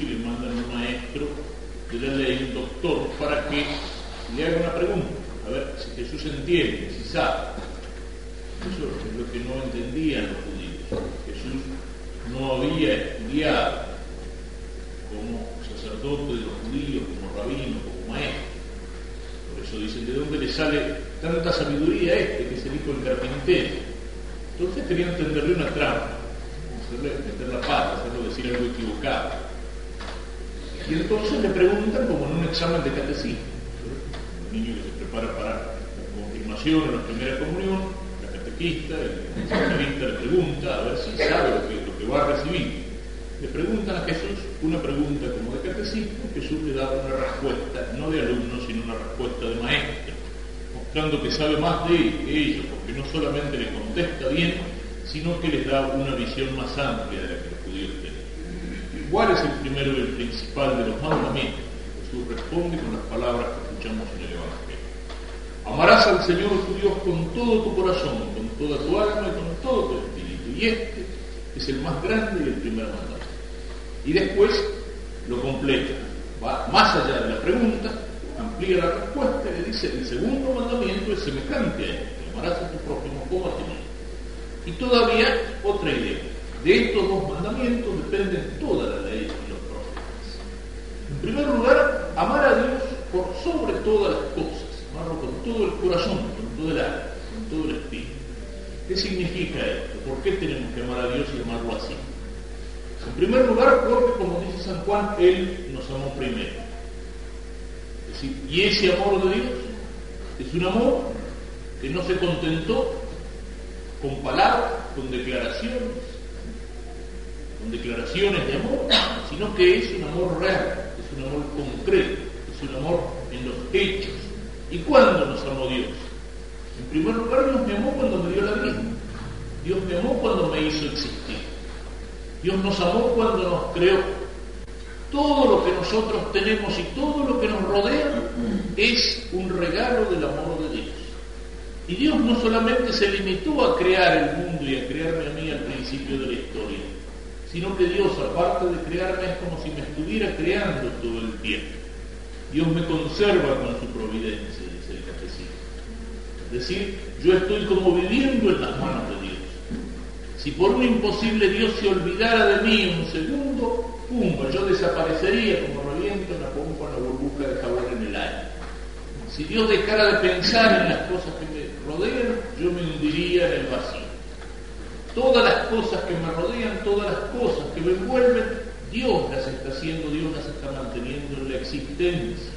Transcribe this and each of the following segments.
Y le mandan un maestro de la ley, un doctor, para que le haga una pregunta, a ver si Jesús entiende, si sabe. Eso es lo que no entendían los judíos. Jesús no había estudiado como sacerdote de los judíos, como rabino, como maestro. Por eso dicen, ¿de dónde le sale tanta sabiduría este que es el hijo del carpintero? Entonces querían entenderle una trampa, hacerle meter la pata, hacerlo decir algo equivocado. Y entonces le preguntan como en un examen de catecismo. Un niño que se prepara para la confirmación o la primera comunión, la catequista, el seminarista le pregunta a ver si sabe lo que, lo que va a recibir. Le preguntan a Jesús una pregunta como de catecismo, Jesús le da una respuesta, no de alumno, sino una respuesta de maestro, mostrando que sabe más de ellos, porque no solamente le contesta bien, sino que les da una visión más amplia de la que los judíos tenían. ¿Cuál es el primero y el principal de los mandamientos? Jesús responde con las palabras que escuchamos en el Evangelio. Amarás al Señor tu Dios con todo tu corazón, con toda tu alma y con todo tu espíritu. Y este es el más grande y el primer mandamiento. Y después lo completa, va más allá de la pregunta, amplía la respuesta y le dice, el segundo mandamiento es semejante a este, amarás a tu prójimo como a ti mismo. Y todavía otra idea, de estos dos mandamientos dependen toda la ley y los profetas. En primer lugar, amar a Dios por sobre todas las cosas, amarlo con todo el corazón, con todo el alma, con todo el espíritu. ¿Qué significa esto? ¿Por qué tenemos que amar a Dios y amarlo así? En primer lugar, porque, como dice San Juan, Él nos amó primero. Y ese amor de Dios es un amor que no se contentó con palabras, con declaraciones, declaraciones de amor, sino que es un amor real, es un amor concreto, es un amor en los hechos. ¿Y cuándo nos amó Dios? En primer lugar, Dios me amó cuando me dio la vida. Dios me amó cuando me hizo existir. Dios nos amó cuando nos creó. Todo lo que nosotros tenemos y todo lo que nos rodea es un regalo del amor de Dios. Y Dios no solamente se limitó a crear el mundo y a crearme a mí al principio de la historia, sino que Dios, aparte de crearme, es como si me estuviera creando todo el tiempo. Dios me conserva con su providencia, dice el catecismo. Es decir, yo estoy como viviendo en las manos de Dios. Si por un imposible Dios se olvidara de mí un segundo, pumba, yo desaparecería como reviento en la pompa, en la burbuja de jabón en el aire. Si Dios dejara de pensar en las cosas que me rodean, yo me hundiría en el vacío. Todas las cosas que me rodean, todas las cosas que me envuelven, Dios las está haciendo, Dios las está manteniendo en la existencia.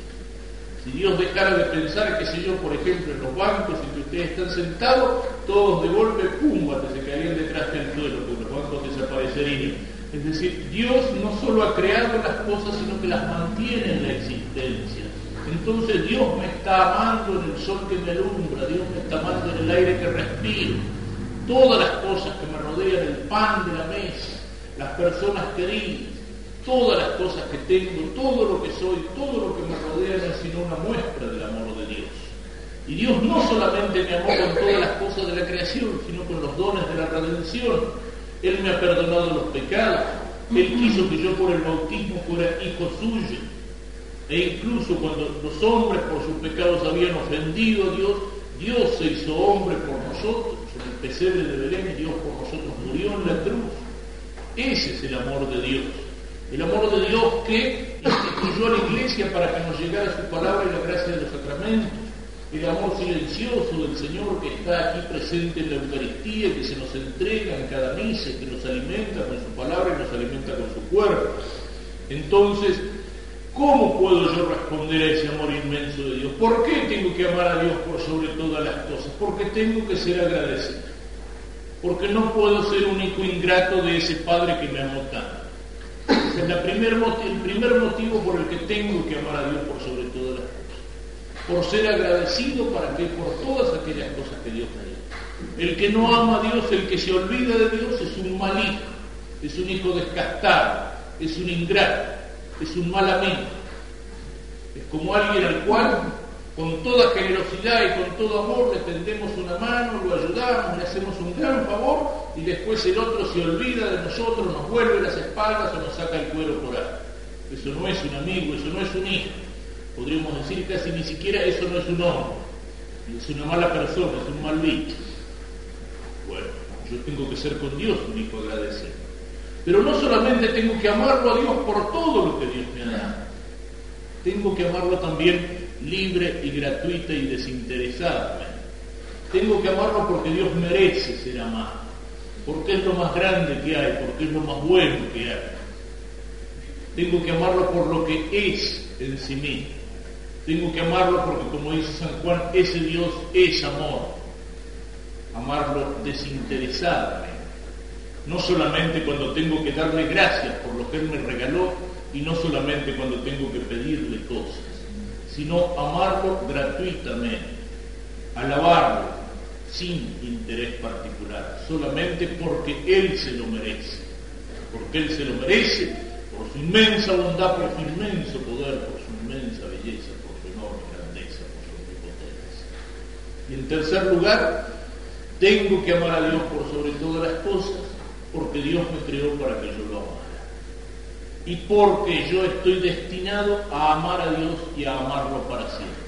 Si Dios dejara de pensar, qué sé yo, por ejemplo, en los bancos en que ustedes están sentados, todos de golpe, pum, se caerían detrás del suelo, porque los bancos desaparecerían. Es decir, Dios no solo ha creado las cosas, sino que las mantiene en la existencia. Entonces Dios me está amando en el sol que me alumbra, Dios me está amando en el aire que respiro. Todas las cosas que me rodean, el pan de la mesa, las personas queridas, todas las cosas que tengo, todo lo que soy, todo lo que me rodea no es sino una muestra del amor de Dios. Y Dios no solamente me amó con todas las cosas de la creación, sino con los dones de la redención. Él me ha perdonado los pecados. Él quiso que yo por el bautismo fuera hijo suyo. E incluso cuando los hombres por sus pecados habían ofendido a Dios, Dios se hizo hombre por nosotros. Pesebre de Belén Dios por nosotros murió en la cruz. Ese es el amor de Dios. El amor de Dios que instituyó a la iglesia para que nos llegara su palabra y la gracia de los sacramentos. El amor silencioso del Señor que está aquí presente en la Eucaristía, que se nos entrega en cada misa, que nos alimenta con su palabra y nos alimenta con su cuerpo. Entonces, ¿cómo puedo yo responder a ese amor inmenso de Dios? ¿Por qué tengo que amar a Dios por sobre todas las cosas? Porque tengo que ser agradecido. Porque no puedo ser un hijo ingrato de ese Padre que me amó tanto. Es primer el primer motivo por el que tengo que amar a Dios por sobre todas las cosas. Por ser agradecido para que por todas aquellas cosas que Dios me dio. El que no ama a Dios, el que se olvida de Dios, es un mal hijo, es un hijo descastado, es un ingrato, es un mal amigo. Es como alguien al cual con toda generosidad y con todo amor le tendemos una mano, lo ayudamos, le hacemos un gran favor y después el otro se olvida de nosotros, nos vuelve las espaldas o nos saca el cuero por ahí. eso no es un amigo, eso no es un hijo. Podríamos decir casi ni siquiera eso no es un hombre, es una mala persona, es un mal bicho. Bueno, yo tengo que ser con Dios un hijo agradecido. Pero no solamente tengo que amarlo a Dios por todo lo que Dios me ha dado, tengo que amarlo también libre y gratuita y desinteresadamente. Tengo que amarlo porque Dios merece ser amado, porque es lo más grande que hay, porque es lo más bueno que hay. Tengo que amarlo por lo que es en sí mismo. Tengo que amarlo porque, como dice San Juan, ese Dios es amor. Amarlo desinteresadamente. No solamente cuando tengo que darle gracias por lo que Él me regaló y no solamente cuando tengo que pedirle cosas, sino amarlo gratuitamente, alabarlo sin interés particular, solamente porque Él se lo merece, porque Él se lo merece por su inmensa bondad, por su inmenso poder, por su inmensa belleza, por su enorme grandeza, por su omnipotencia. Y en tercer lugar, tengo que amar a Dios por sobre todas las cosas, porque Dios me creó para que yo lo amara. Y porque yo estoy destinado a amar a Dios y a amarlo para siempre.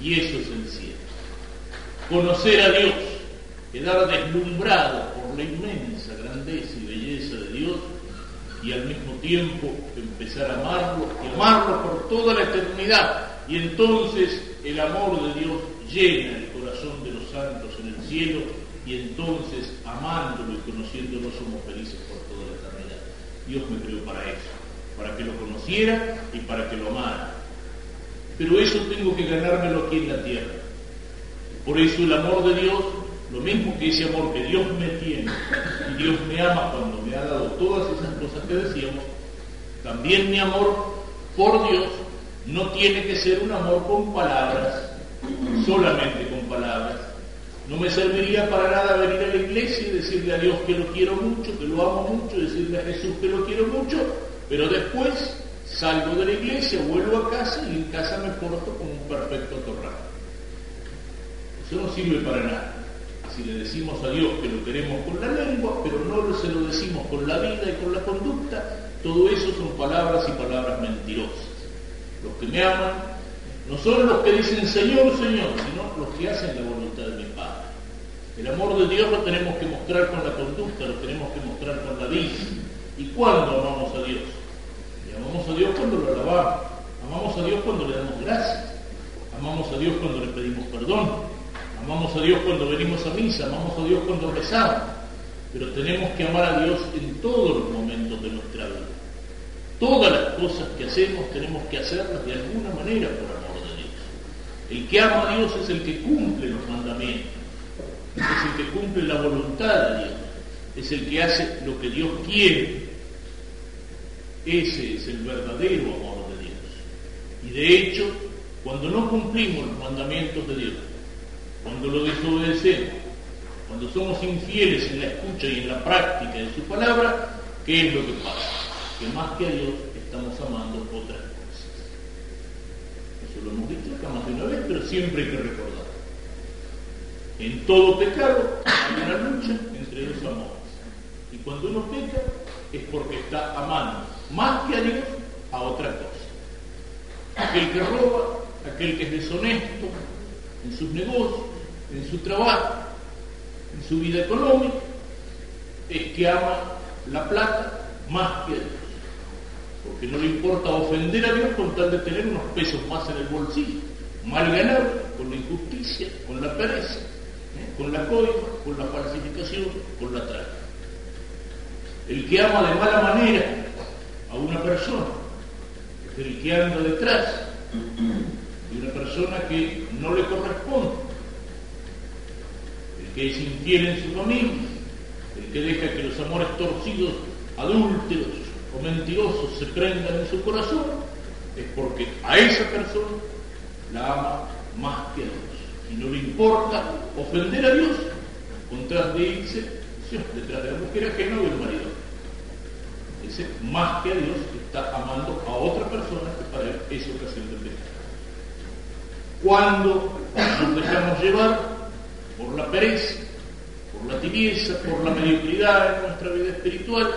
Y eso es el cielo. Conocer a Dios, quedar deslumbrado por la inmensa grandeza y belleza de Dios y al mismo tiempo empezar a amarlo y amarlo por toda la eternidad. Y entonces el amor de Dios llena el corazón de los santos en el cielo y entonces amándolo y conociéndolo somos felices por toda la eternidad. Dios me creó para eso, para que lo conociera y para que lo amara. Pero eso tengo que ganármelo aquí en la tierra. Por eso el amor de Dios, lo mismo que ese amor que Dios me tiene y Dios me ama cuando me ha dado todas esas cosas que decíamos, también mi amor por Dios no tiene que ser un amor con palabras, solamente no me serviría para nada venir a la iglesia y decirle a Dios que lo quiero mucho, que lo amo mucho, decirle a Jesús que lo quiero mucho, pero después salgo de la iglesia, vuelvo a casa y en casa me porto como un perfecto torrado. Eso no sirve para nada. Si le decimos a Dios que lo queremos con la lengua, pero no se lo decimos con la vida y con la conducta, todo eso son palabras y palabras mentirosas. Los que me aman no son los que dicen Señor, Señor, sino los que hacen la voluntad de Padre. El amor de Dios lo tenemos que mostrar con la conducta, lo tenemos que mostrar con la vida. ¿Y cuándo amamos a Dios? Y amamos a Dios cuando lo alabamos, amamos a Dios cuando le damos gracias, amamos a Dios cuando le pedimos perdón, amamos a Dios cuando venimos a misa, amamos a Dios cuando rezamos, pero tenemos que amar a Dios en todos los momentos de nuestra vida. Todas las cosas que hacemos tenemos que hacerlas de alguna manera por amor de Dios. El que ama a Dios es el que cumple los mandamientos, es el que cumple la voluntad de Dios, es el que hace lo que Dios quiere. Ese es el verdadero amor de Dios. Y de hecho, cuando no cumplimos los mandamientos de Dios, cuando lo desobedecemos, cuando somos infieles en la escucha y en la práctica de su palabra, ¿qué es lo que pasa? Que más que a Dios estamos amando otras cosas. Eso lo hemos dicho acá más de una vez, pero siempre hay que recordar. En todo pecado hay una lucha entre dos amores. Y cuando uno peca es porque está amando más que a Dios a otra cosa. Aquel que roba, aquel que es deshonesto en sus negocios, en su trabajo, en su vida económica, es que ama la plata más que a Dios. Porque no le importa ofender a Dios con tal de tener unos pesos más en el bolsillo, mal ganado, con la injusticia, con la pereza. Con la coima, con la falsificación, con la trata. El que ama de mala manera a una persona es el que anda detrás de una persona que no le corresponde, el que es infiel en su familia, el que deja que los amores torcidos, adúlteros o mentirosos se prendan en su corazón, es porque a esa persona la ama más que a Dios. Y no le importa ofender a Dios con tal de irse detrás de la mujer ajena o del marido. Ese más que a Dios está amando a otra persona que para él es ocasión de pecado. Cuando nos dejamos llevar por la pereza, por la tibieza, por la mediocridad en nuestra vida espiritual,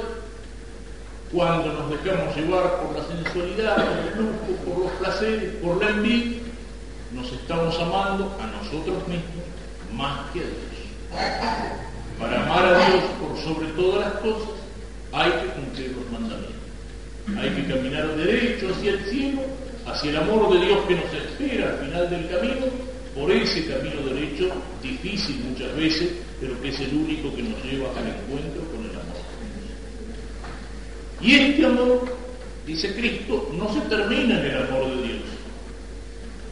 cuando nos dejamos llevar por la sensualidad, por el lujo, por los placeres, por la envidia, nos estamos amando a nosotros mismos más que a Dios. Para amar a Dios por sobre todas las cosas, hay que cumplir los mandamientos. Hay que caminar derecho hacia el cielo, hacia el amor de Dios que nos espera al final del camino, por ese camino derecho, difícil muchas veces, pero que es el único que nos lleva al encuentro con el amor. Y este amor, dice Cristo, no se termina en el amor de Dios,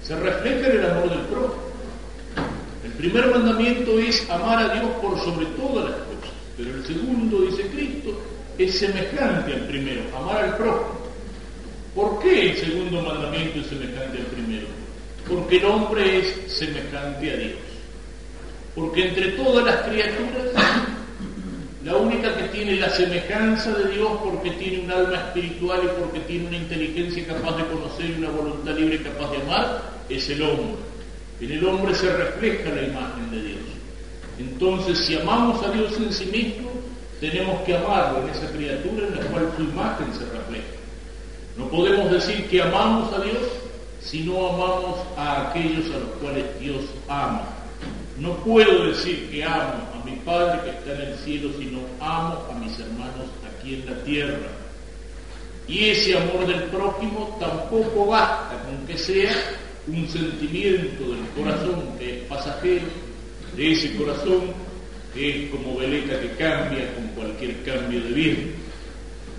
se refleja en el amor del prójimo. El primer mandamiento es amar a Dios por sobre todas las cosas, pero el segundo, dice Cristo, es semejante al primero, amar al prójimo. ¿Por qué el segundo mandamiento es semejante al primero? Porque el hombre es semejante a Dios. Porque entre todas las criaturas, la única que tiene la semejanza de Dios porque tiene un alma espiritual y porque tiene una inteligencia capaz de conocer y una voluntad libre capaz de amar, es el hombre. En el hombre se refleja la imagen de Dios. Entonces, si amamos a Dios en sí mismo, tenemos que amarlo en esa criatura en la cual su imagen se refleja. No podemos decir que amamos a Dios si no amamos a aquellos a los cuales Dios ama. No puedo decir que amo a mi Padre que está en el cielo, sino amo a mis hermanos aquí en la tierra. Y ese amor del prójimo tampoco basta con que sea un sentimiento del corazón que es pasajero, de ese corazón que es como veleta que cambia con cualquier cambio de viento.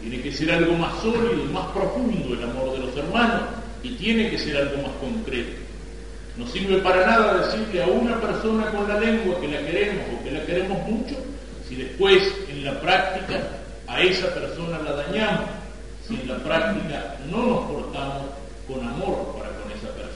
Tiene que ser algo más sólido, más profundo el amor de los hermanos y tiene que ser algo más concreto. No sirve para nada decirle a una persona con la lengua que la queremos o que la queremos mucho si después en la práctica a esa persona la dañamos, si en la práctica no nos portamos con amor para con esa persona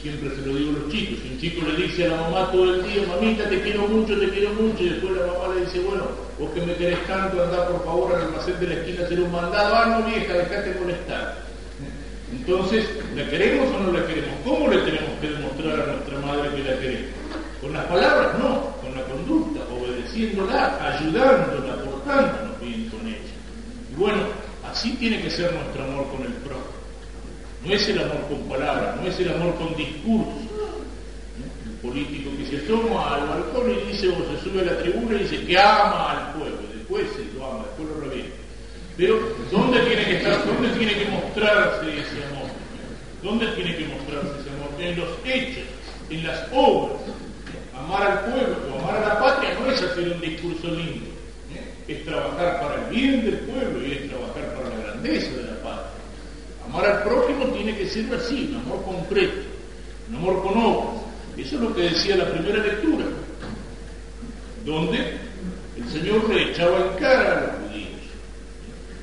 siempre se lo digo a los chicos, un chico le dice a la mamá todo el día, mamita te quiero mucho, te quiero mucho, y después la mamá le dice, bueno, vos que me querés tanto, anda por favor al almacén de la esquina a hacer un mandado, ah no vieja, dejate molestar. Entonces, ¿la queremos o no la queremos? ¿Cómo le tenemos que demostrar a nuestra madre que la queremos? Con las palabras, no, con la conducta, obedeciéndola, ayudándola, portándonos bien con ella. Y bueno, así tiene que ser nuestro amor con el prójimo. No es el amor con palabras, no es el amor con discursos. El político que se asoma al balcón y dice, o se sube a la tribuna y dice que ama al pueblo, después se lo ama, después lo revienta. Pero, ¿dónde tiene que estar, dónde tiene que mostrarse ese amor? ¿Dónde tiene que mostrarse ese amor? En los hechos, en las obras. Amar al pueblo amar a la patria no es hacer un discurso lindo, ¿eh? es trabajar para el bien del pueblo y es trabajar para la grandeza de la Amar al prójimo tiene que ser así, un amor concreto, un amor con obras. Eso es lo que decía la primera lectura, donde el Señor le echaba en cara a los judíos.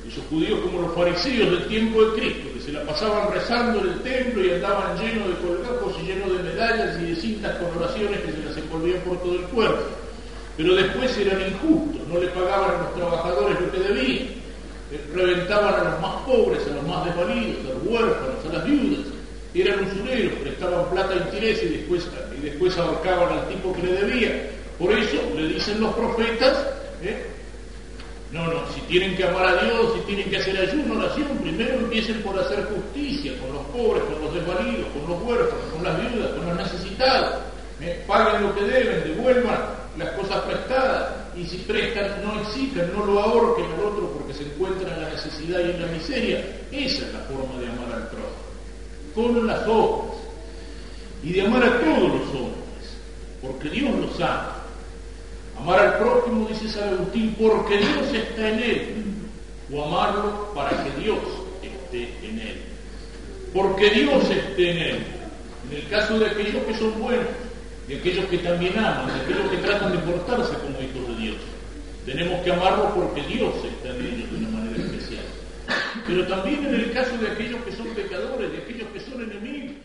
Esos judíos como los fariseos del tiempo de Cristo, que se la pasaban rezando en el templo y andaban llenos de colgajos y llenos de medallas y de cintas con oraciones que se las envolvían por todo el cuerpo. Pero después eran injustos, no le pagaban a los trabajadores lo que debían reventaban a los más pobres, a los más desvalidos, a los huérfanos, a las viudas, eran usureros, prestaban plata a interés y después, y después abarcaban al tipo que le debía. Por eso le dicen los profetas, ¿eh? no, no, si tienen que amar a Dios, si tienen que hacer ayuno, oración, primero empiecen por hacer justicia con los pobres, con los desvalidos, con los huérfanos, con las viudas, con los necesitados. ¿eh? Paguen lo que deben, devuelvan las cosas prestadas y si prestan no exijan, no lo ahorquen al otro porque se encuentra en la necesidad y en la miseria. Esa es la forma de amar al prójimo, con las obras y de amar a todos los hombres, porque Dios los ama. Amar al prójimo, dice San Agustín, porque Dios está en él, o amarlo para que Dios esté en él. Porque Dios esté en él. En el caso de aquellos que son buenos, de aquellos que también aman, de aquellos que tratan de portarse como hijos de Dios. Tenemos que amarlos porque Dios está en ellos de una manera especial. Pero también en el caso de aquellos que son pecadores, de aquellos que son enemigos,